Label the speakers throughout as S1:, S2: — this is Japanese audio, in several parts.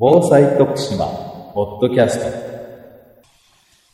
S1: 防災徳島ポッドキャスト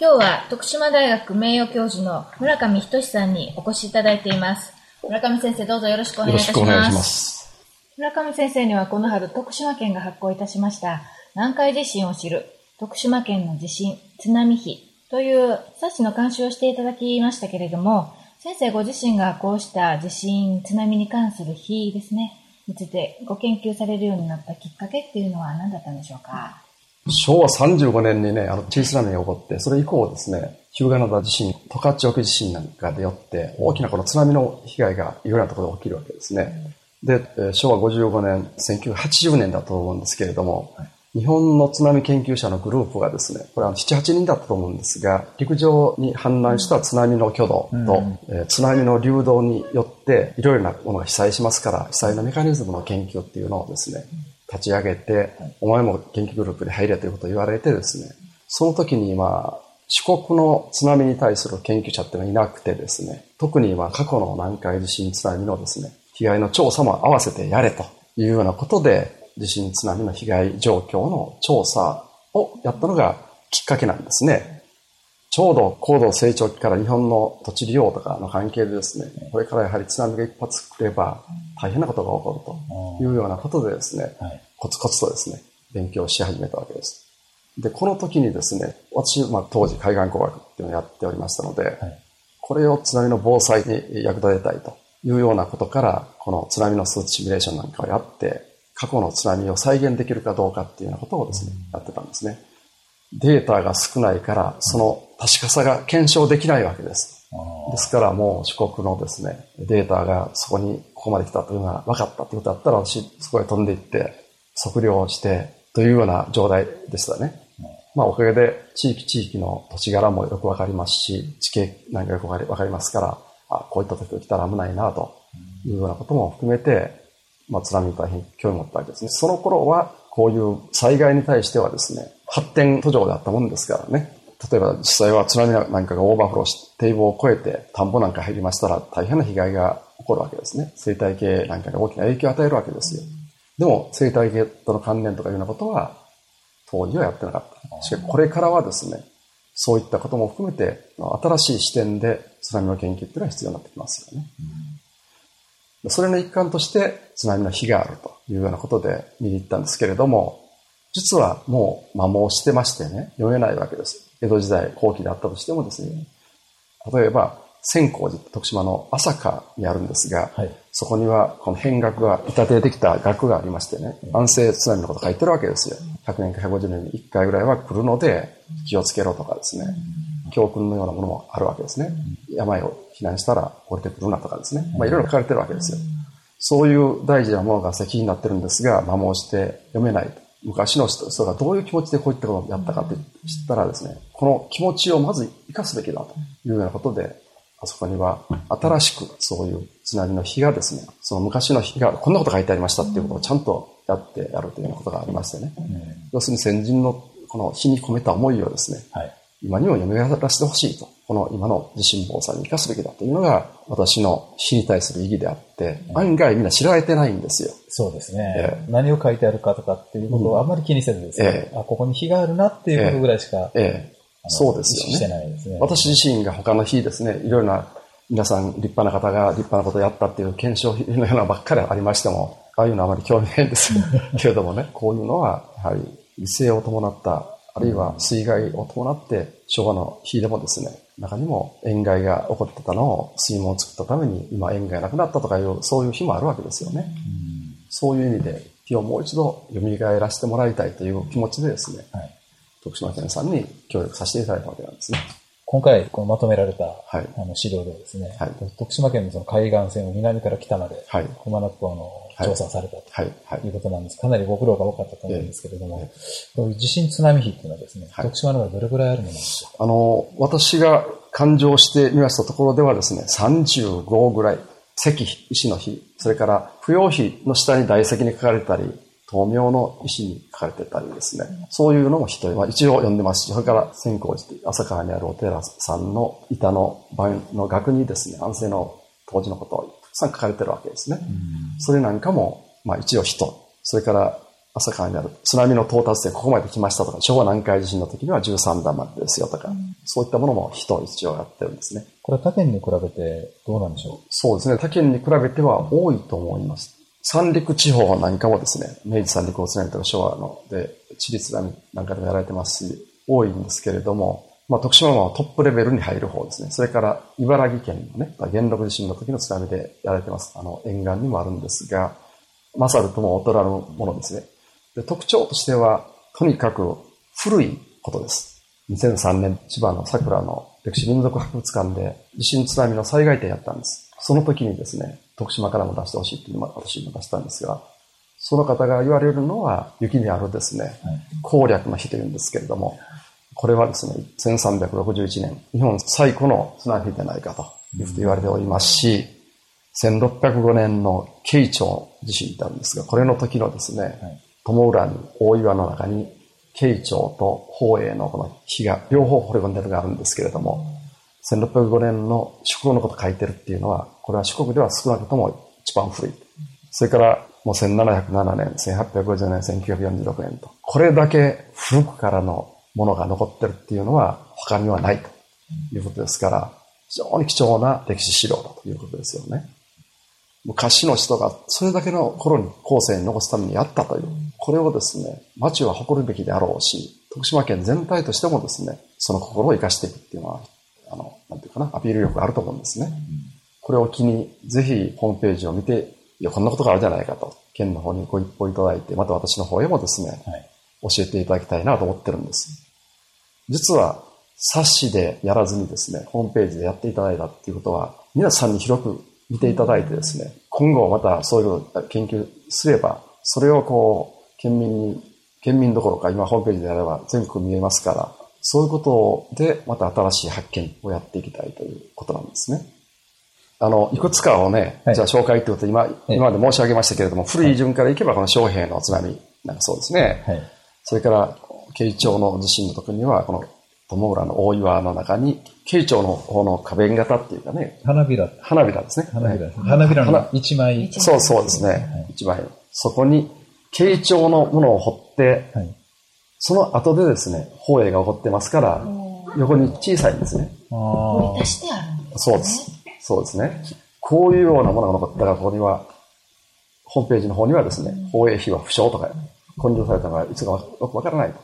S2: 今日は徳島大学名誉教授の村上仁さんにお越しいただいています。村上先生どうぞよろしくお願いいたします。村上先生にはこの春徳島県が発行いたしました南海地震を知る徳島県の地震津波碑という冊子の監修をしていただきましたけれども先生ご自身がこうした地震津波に関する碑ですねについてご研究されるようになったきっかけっていうのは何だったんでしょうか？
S3: 昭和35年にね、あの、小さな波が起こって、それ以降ですね、日向灘地震、十勝沖地震なんかでよって、大きなこの津波の被害がいろいろなところで起きるわけですね。で、えー昭和55年、1980年だと思うんですけれども、日本の津波研究者のグループがですね、これは7、8人だったと思うんですが、陸上に氾濫した津波の挙動と、えー津波の流動によって、いろいろなものが被災しますから、被災のメカニズムの研究っていうのをですね、立ち上げて、お前も研究グループに入れということを言われてですね、その時にまあ、四国の津波に対する研究者っていうのはいなくてですね、特にまあ過去の南海地震津波のですね、被害の調査も合わせてやれというようなことで、地震津波の被害状況の調査をやったのがきっかけなんですね。ちょうど高度成長期から日本の土地利用とかの関係でですね、これからやはり津波が一発来れば大変なことが起こるというようなことでですね、コツコツとですね、勉強し始めたわけです。で、この時にですね、私、まあ、当時海岸工学っていうのをやっておりましたので、これを津波の防災に役立てたいというようなことから、この津波の数値シミュレーションなんかをやって、過去の津波を再現できるかどうかっていうようなことをですね、やってたんですね。データが少ないから、その確かさが検証できないわけです。ですからもう四国のですね、データがそこにここまで来たというのが分かったということだったら、私そこへ飛んでいって、測量をしてというような状態でしたね。まあおかげで地域地域の土地柄もよくわかりますし、地形なんかよくわかりわかりますから、あ、こういった時が来たら危ないなというようなことも含めて、まあ津波に大変興味を持ったわけですね。その頃はこういう災害に対してはですね、発展途上であったもんですからね。例えば実際は津波なんかがオーバーフローして堤防を越えて田んぼなんか入りましたら大変な被害が起こるわけですね。生態系なんかに大きな影響を与えるわけですよ。でも生態系との関連とかいうようなことは当時はやってなかった。しかしこれからはですね、そういったことも含めて新しい視点で津波の研究っていうのが必要になってきますよね。それの一環として津波の日があるというようなことで見に行ったんですけれども、実はもう摩耗してましてね、読めないわけです。江戸時代後期であったとしてもですね、例えば、千光寺、徳島の朝霞にあるんですが、
S1: はい
S3: そこにはこの変額が板でできた額がありましてね、安政津波のこと書いてるわけですよ。100年か150年に1回ぐらいは来るので気をつけろとかですね、教訓のようなものもあるわけですね。病を避難したら降りてくるなとかですね。まあいろいろ書かれてるわけですよ。そういう大事なものが石碑になってるんですが、摩耗して読めない。昔の人がどういう気持ちでこういったことをやったかって知ったらですね、この気持ちをまず生かすべきだというようなことで、あそこには新しくそういう津波の日がですね、その昔の日がこんなこと書いてありましたっていうことをちゃんとやってやるというようなことがありましてね。要するに先人のこの日に込めた思いをですね、
S1: はい。
S3: 今にも蘇らせてほしいと。この今の地震防災に生かすべきだというのが私の死に対する意義であって、案外みんな知られてないんですよ。
S1: そうですね、
S3: え
S1: 何を書いてあるかとかっていうことをあんまり気にせずですね、
S3: ええ
S1: あ、ここに火があるなっていうことぐらいしか、
S3: ええ、
S1: あの
S3: そうですよね。
S1: ないですね。
S3: 私自身が他の日ですね、いろいろな皆さん立派な方が立派なことをやったっていう検証のようなばっかりありましても、ああいうのはあまり興味ないんですけれどもね、こういうのはやはり異性を伴った、あるいは水害を伴って昭和の日でもですね、中にも塩害が起こってたのを水門を作ったために今塩害なくなったとかいう、そういう日もあるわけですよね。そういう意味で日をもう一度蘇らせてもらいたいという気持ちでですね、
S1: はい。
S3: 徳島県さんに協力させていただいたわけなんですね。
S1: 今回こうまとめられた、
S3: はい。
S1: あの資料ではですね、
S3: はい。
S1: 徳島県のその海岸線を南から北まで、
S3: はい。
S1: 熊野港の調査をされたと。
S3: はい。
S1: うことなんです。かなりご苦労が多かったと思うんですけれども、
S3: え
S1: こういう地震津波比っていうのはですね、
S3: はい。
S1: 徳島の中でどれぐらいあるものなんでしょうか？
S3: あの、私が勘定してみましたところではですね、35ぐらい、石碑、石の碑、それから不要碑の下に大石に書かれたり、豆苗の石に書かれてたりですね、そういうのも人は一応読んでますし、それから千光寺という朝川にあるお寺さんの板の盤の額にですね、安政の当時のことを書かれてるわけですね。それなんかも、まあ一応人、それから朝川にある津波の到達点ここまで来ましたとか、昭和南海地震の時には13段までですよとか、うん、そういったものも人一応やってるんですね。
S1: これ他県に比べてどうなんでしょう？
S3: そうですね。他県に比べては多いと思います。三陸地方なんかもですね、明治三陸大津波とか昭和ので、地理津波なんかでもやられてますし、多いんですけれども、まあ、徳島はトップレベルに入る方ですね。それから茨城県のね、元禄地震の時の津波でやられてます。あの、沿岸にもあるんですが、勝るとも劣らぬものですね。で特徴としては、とにかく古いことです。2003年、千葉の桜の歴史民族博物館で地震津波の災害点やったんです。その時にですね、徳島からも出してほしいっていうの私も出したんですが、その方が言われるのは、雪にあるですね、攻略の日というんですけれども、これはですね、1361年、日本最古の津波でないかと言われておりますし、1605年の慶長地震ってあるんですが、これの時のですね、友浦に大岩の中に、慶長と宝永のこの火が両方掘り込んでるのがあるんですけれども、1605年の四国のこと書いてるっていうのは、これは四国では少なくとも一番古い。それからもう1707年、1850年、1946年と。これだけ古くからのものが残ってるっていうのは他にはないということですから、非常に貴重な歴史資料だということですよね。昔の人がそれだけの頃に後世に残すためにやったという、これをですね、町は誇るべきであろうし、徳島県全体としてもですね、その心を生かしていくっていうのは、あの、なんていうかな、アピール力があると思うんですね。これを機に、ぜひホームページを見て、いや、こんなことがあるじゃないかと、県の方にご一報いただいて、また私の方へもですね、はい、教えていただきたいなと思ってるんです。実は、冊子でやらずにですね、ホームページでやっていただいたっていうことは、皆さんに広く見ていただいてですね、今後またそういう研究すれば、それをこう、県民に、県民どころか今ホームページでやれば全国見えますから、そういうことでまた新しい発見をやっていきたいということなんですね。あの、いくつかをね、はい、じゃあ紹介ということ今、今まで申し上げましたけれども、古い順からいけばこの昌平の津波なんかそうですね。はい、それから、慶長の地震の時には、この友浦の大岩の中に、慶長の方の花弁型っていうかね。
S1: 花びら。
S3: 花びらですね。
S1: 花びらね。花びらの一枚。
S3: そうそうですね。一、枚。そこに、慶長のものを掘って、はい、その後でですね、宝永が起こってますから、横に小さいんですね。
S2: 掘り足してあるんです、ね、
S3: そうです。そうですね。こういうようなものが残ったら、ここには、ホームページの方にはですね、放映費は不詳とか、根性されたのがいつかよくわからないと。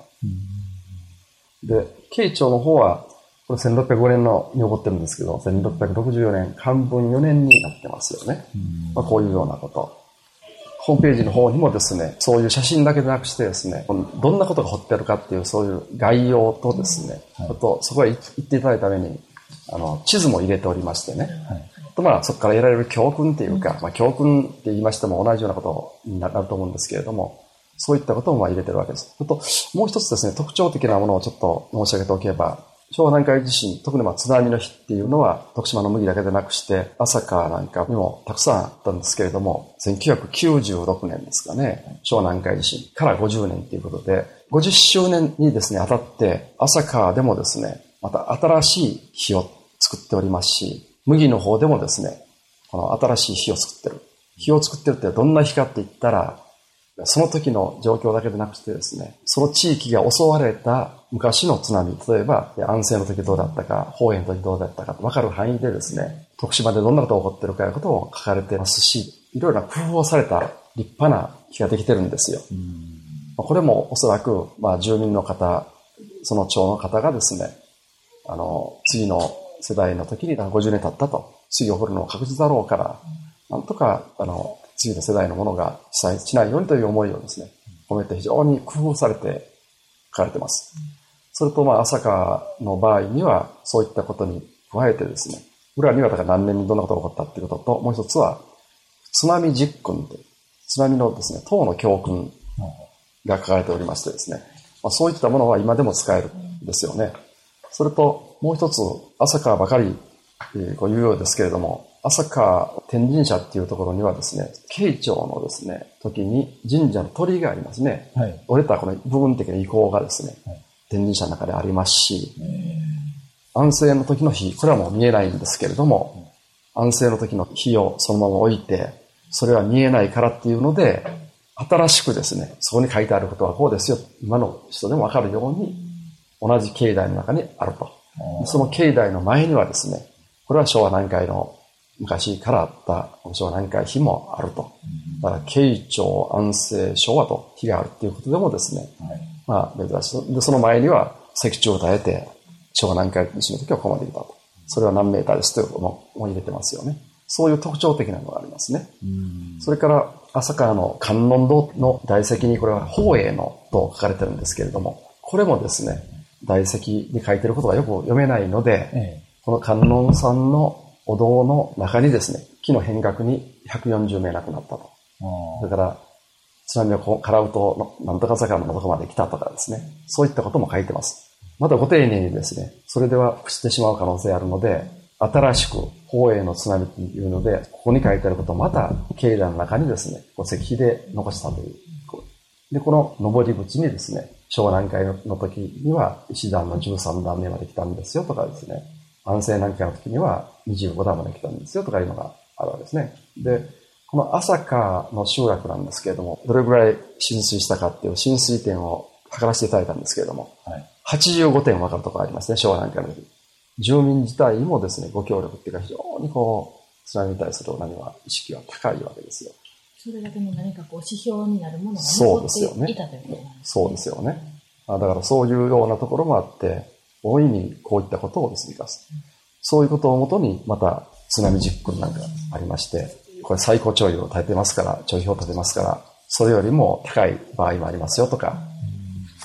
S3: で、慶長の方は、これ1605年のに起こってるんですけど、1664年、漢文4年になってますよね。まあ、こういうようなこと。ホームページの方にもですね、そういう写真だけでなくしてですね、どんなことが彫ってあるかっていうそういう概要とですね、あとそこへ行っていただいたために、あの、地図も入れておりましてね。はい、とまあ、そこから得られる教訓っていうか、まあ、教訓って言いましても同じようなことになると思うんですけれども、そういったこともまあ入れてるわけです。ちょっと、もう一つですね、特徴的なものをちょっと申し上げておけば、昭南海地震、特にまあ津波の日っていうのは、徳島の麦だけでなくして、朝川なんかにもたくさんあったんですけれども、1996年ですかね、昭南海地震から50年ということで、50周年にですね、当たって、朝川でもですね、また新しい火を作っておりますし、麦の方でもですね、この新しい火を作ってる。火を作ってるってどんな火かって言ったら、その時の状況だけでなくてですね、その地域が襲われた昔の津波、例えば安政の時どうだったか、方言の時どうだったか分かる範囲でですね、徳島でどんなことが起こってるかいうことを書かれてますし、いろいろな工夫をされた立派な木ができてるんですよ。これもおそらく、まあ、住民の方、その町の方がですね、あの、次の世代の時に50年経ったと、次を掘るのは確実だろうから、なんとか、あの、次の世代のものが被災しないようにという思いをですね、込めて非常に工夫されて書かれています。それと、まあ、朝霞の場合には、そういったことに加えてですね、裏にはだから何年にどんなことが起こったっていうことと、もう一つは、津波実訓で、津波のですね、党の教訓が書かれておりましてですね、まあ、そういったものは今でも使えるんですよね。それと、もう一つ、朝霞ばかり、えー、こう言うようですけれども、朝霞天神社っていうところにはですね、慶長のですね、時に神社の鳥居がありますね。はい、折れたこの部分的な遺構がですね、はい、天神社の中でありますし、安政の時の日、これはもう見えないんですけれども、安政の時の日をそのまま置いて、それは見えないからっていうので、新しくですね、そこに書いてあることはこうですよ。今の人でもわかるように、同じ境内の中にあると。その境内の前にはですね、これは昭和南海の昔からあった昭和南海碑もあると。だから、慶長安政昭和と碑があるっていうことでもですね、まあ珍しい。で、その前には石柱を耐えて、昭和南海地震の時はここまで来たと。それは何メーターですというのも入れてますよね。そういう特徴的なのがありますね。それから、朝川の観音堂の大石にこれは宝永のと書かれてるんですけれども、これもですね、大石に書いてることがよく読めないので、ええ、この観音さんのお堂の中にですね、木の変額に140名亡くなったと。だから、津波をからうと、なんとか坂のとこまで来たとかですね、そういったことも書いてます。またご丁寧にですね、それでは朽ちてしまう可能性あるので、新しく宝永の津波というので、ここに書いてあることをまた境内の中にですね、こう石碑で残したという。で、この登り口にですね、昭和南海の時には石段の13段目まで来たんですよとかですね、安政南海の時には25段まで来たんですよとかいうのがあるわけですね。で、この朝霞の集落なんですけれども、どれぐらい浸水したかっていう浸水点を測らせていただいたんですけれども、はい、85点分かるところありますね、昭和南海の時。住民自体もですね、ご協力っていうか非常にこう、津波に対する何は意識は高いわけですよ。
S2: それだけの何かこう指標になるものが残っていたということなんですね。
S3: そうですよね。だからそういうようなところもあって、大いにこういったことをですね、生かす。そういうことをもとに、また津波実訓なんかありまして、これ最高潮位を立てますから、潮位表を立てますから、それよりも高い場合もありますよとか、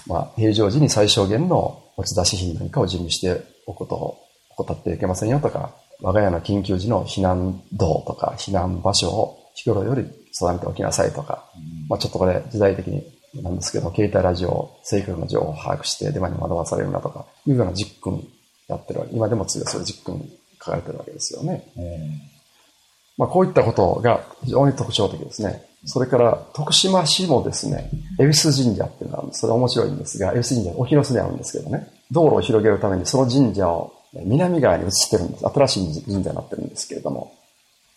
S3: まあ、平常時に最小限の持ち出し品なんかを準備しておくことを怠ってはいけませんよとか、我が家の緊急時の避難道とか避難場所を日頃より定めておきなさいとか、まあちょっとこれ時代的になんですけど、携帯ラジオ、正確な情報を把握してデマに惑わされるなとか、いうような実訓やってるわけ。今でも次はそれ実訓書かれてるわけですよね。まあこういったことが非常に特徴的ですね。それから徳島市もですね、恵比寿神社っていうのがあるんです。それ面白いんですが、恵比寿神社、お広洲にあるんですけどね、道路を広げるためにその神社を南側に移してるんです。新しい神社になってるんですけれども、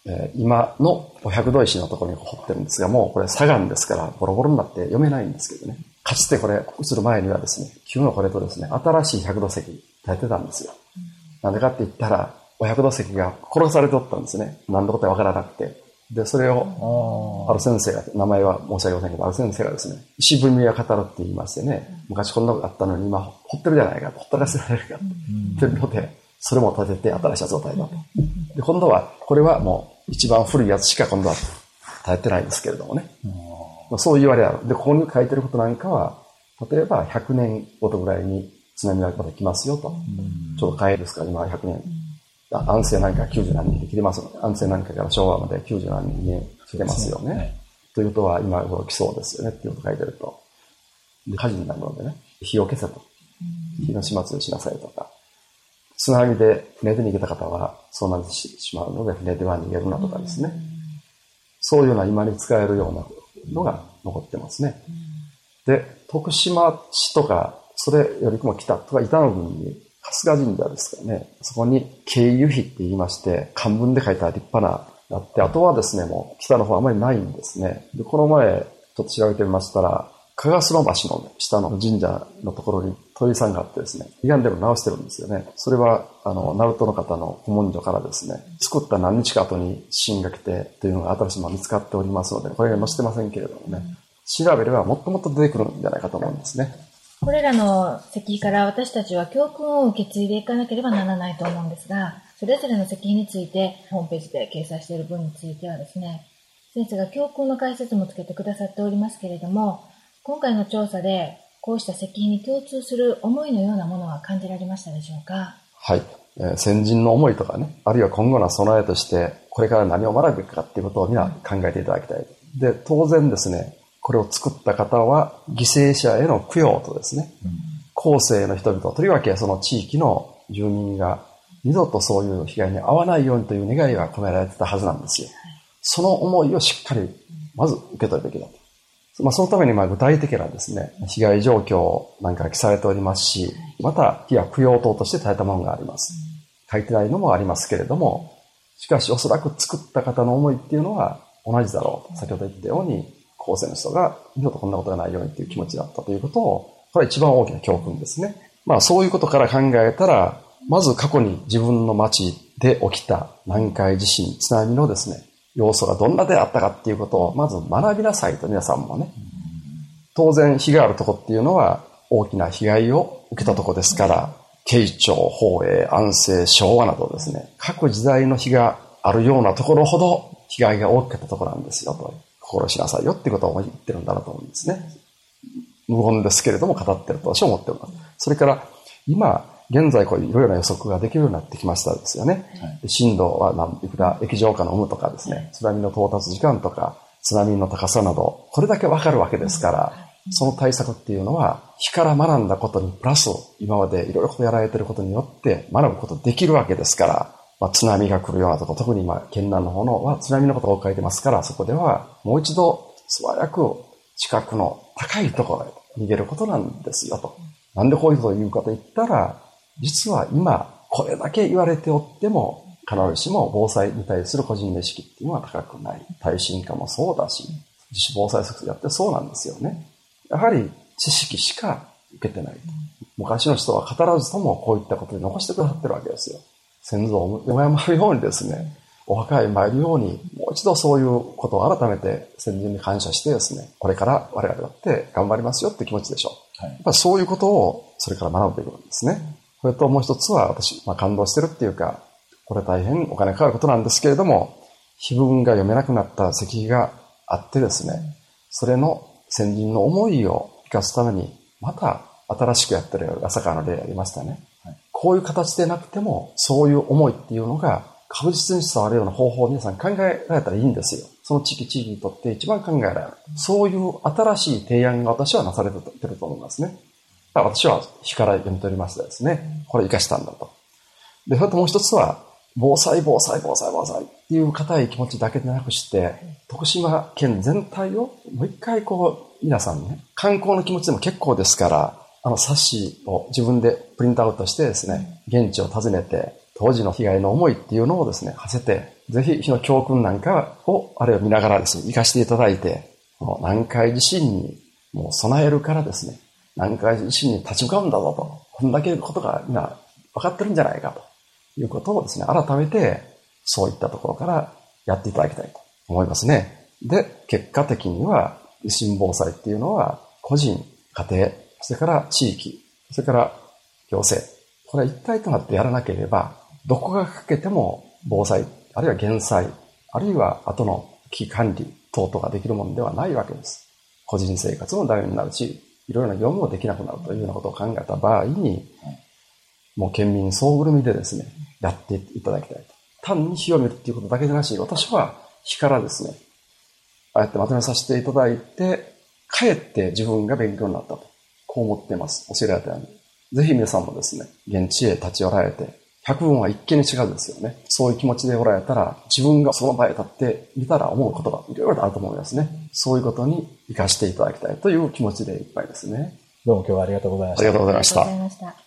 S3: えー、今のお百度石のところに掘ってるんですが、もうこれ砂岩ですからボロボロになって読めないんですけどね。かつてこれ移る前にはですね、旧のこれとですね、新しい百度石立ててたんですよ。なんでかって言ったら、お百度石が殺されておったんですね。何のことかわからなくて。で、それを、ある先生が、名前は申し上げませんけど、ある先生がですね、石踏みは語るって言いましてね、昔こんなことあったのに今掘ってるじゃないか、ほったらせられるか、というので、それも立てて新しい状態だと。で、今度は、これはもう一番古いやつしか今度は耐えてないんですけれどもね。まあ、そう言われある。で、ここに書いてることなんかは、例えば100年ごとぐらいに津波がまた来ますよと。ちょうど変えですから、今は100年。安政なんか90何人で切れますので、安政なんかから昭和まで90何人に切れますよね。ねということは、今頃来そうですよねっていうこと書いてると。で、火事になるのでね、火を消せと。火の始末をしなさいとか。津波で船で逃げた方はそうなってしまうので、船では逃げるなとかですね。そういうような今に使えるようなのが残ってますね。で、徳島市とか、それよりも北とか板野郡に春日神社ですかね。そこに経由碑って言いまして、漢文で書いた立派なあって、あとはですね、もう北の方あまりないんですね。で、この前、ちょっと調べてみましたら、加賀須の橋の下の神社のところに鳥さんがあってですね、歪んでる直してるんですよね。それは、あの、ナルトの方の古文書からですね、作った何日か後に地震が来てというのが新しいもの見つかっておりますので、これが載せてませんけれどもね、調べればもっともっと出てくるんじゃないかと思うんですね。
S2: これらの石碑から私たちは教訓を受け継いでいかなければならないと思うんですが、それぞれの石碑についてホームページで掲載している分についてはですね、先生が教訓の解説もつけてくださっておりますけれども、今回の調査で、こうした石碑に共通する思いのようなものは感じられましたでしょうか？
S3: はい。えー、先人の思いとかね、あるいは今後の備えとして、これから何を学ぶかっていうことを皆考えていただきたい。で、当然ですね、これを作った方は、犠牲者への供養とですね、うん、後世の人々、とりわけその地域の住民が二度とそういう被害に遭わないようにという願いが込められてたはずなんですよ。その思いをしっかり、まず受け取るべきだと。まあ、そのためにまあ具体的なですね、被害状況なんか記されておりますし、また、被害供養等として耐えたものがあります。書いてないのもありますけれども、しかしおそらく作った方の思いっていうのは同じだろうと。先ほど言ったように、後世の人が二度とこんなことがないようにっていう気持ちだったということを、これは一番大きな教訓ですね。まあそういうことから考えたら、まず過去に自分の町で起きた南海地震、津波のですね、要素がどんなであったかっていうことをまず学びなさいと皆さんもね。当然、被害あるとこっていうのは大きな被害を受けたとこですから、慶長、宝永、安政、昭和などですね、各時代の日があるようなところほど被害が大きかったところなんですよと、心しなさいよってことを言ってるんだなと思うんですね。無言ですけれども語ってると私は思っております。それから、今、現在こういろいろな予測ができるようになってきましたですよね。はい、震度は何いくら液状化の有無とかですね、津波の到達時間とか、津波の高さなど、これだけわかるわけですから、その対策っていうのは、火から学んだことにプラス、今までいろいろとやられていることによって学ぶことできるわけですから、まあ、津波が来るようなとこ、特に今、県南の方のは津波のことが書いてますから、そこではもう一度素早く近くの高いところへ逃げることなんですよと。なんでこういうことを言うかと言ったら、実は今、これだけ言われておっても、必ずしも防災に対する個人の意識っていうのは高くない。耐震化もそうだし、自主防災策やってそうなんですよね。やはり知識しか受けてない。昔の人は語らずともこういったことで残してくださってるわけですよ。先祖を敬うようにですね、お墓へ参るように、もう一度そういうことを改めて先人に感謝してですね、これから我々だって頑張りますよって気持ちでしょう。はい、やっぱそういうことをそれから学んでいくんですね。それともう一つは私、まあ、感動してるっていうか、これ大変お金かかることなんですけれども、碑文が読めなくなった石碑があってですね、それの先人の思いを生かすために、また新しくやってる朝川の例ありましたね。はい、こういう形でなくても、そういう思いっていうのが確実に伝わるような方法を皆さん考えられたらいいんですよ。その地域地域にとって一番考えられる。そういう新しい提案が私はなされてると思いますね。私は日から読み取りましたですね。これ生かしたんだと。で、それともう一つは、防災、防災、防災、防災っていう固い気持ちだけでなくして、徳島県全体をもう一回こう、皆さんね、観光の気持ちでも結構ですから、あの冊子を自分でプリントアウトしてですね、現地を訪ねて、当時の被害の思いっていうのをですね、馳せて、ぜひ火の教訓なんかを、あれを見ながらですね、活かしていただいて、この南海地震にもう備えるからですね、南海地震に立ち向かうんだぞと、こんだけのことが今分かってるんじゃないかということをですね、改めてそういったところからやっていただきたいと思いますね。で、結果的には、地震防災っていうのは、個人、家庭、それから地域、それから行政、これ一体となってやらなければ、どこがかけても防災、あるいは減災、あるいは後の危機管理等々ができるものではないわけです。個人生活もダメになるし、いろいろな業務もできなくなるというようなことを考えた場合に、もう県民総ぐるみでですね、やっていただきたいと。単に火を見るっていうことだけでなし、私は火からですね、ああやってまとめさせていただいて、かえって自分が勉強になったと。こう思っています。教えられたように。ぜひ皆さんもですね、現地へ立ち寄られて、百聞は一見に違うですよね。そういう気持ちでおられたら、自分がその場へ立ってみたら思うことがいろいろあると思いますね。そういうことに活かしていただきたいという気持ちでいっぱいですね。
S1: どうも今日はありがとうございました。
S3: ありがとうございました。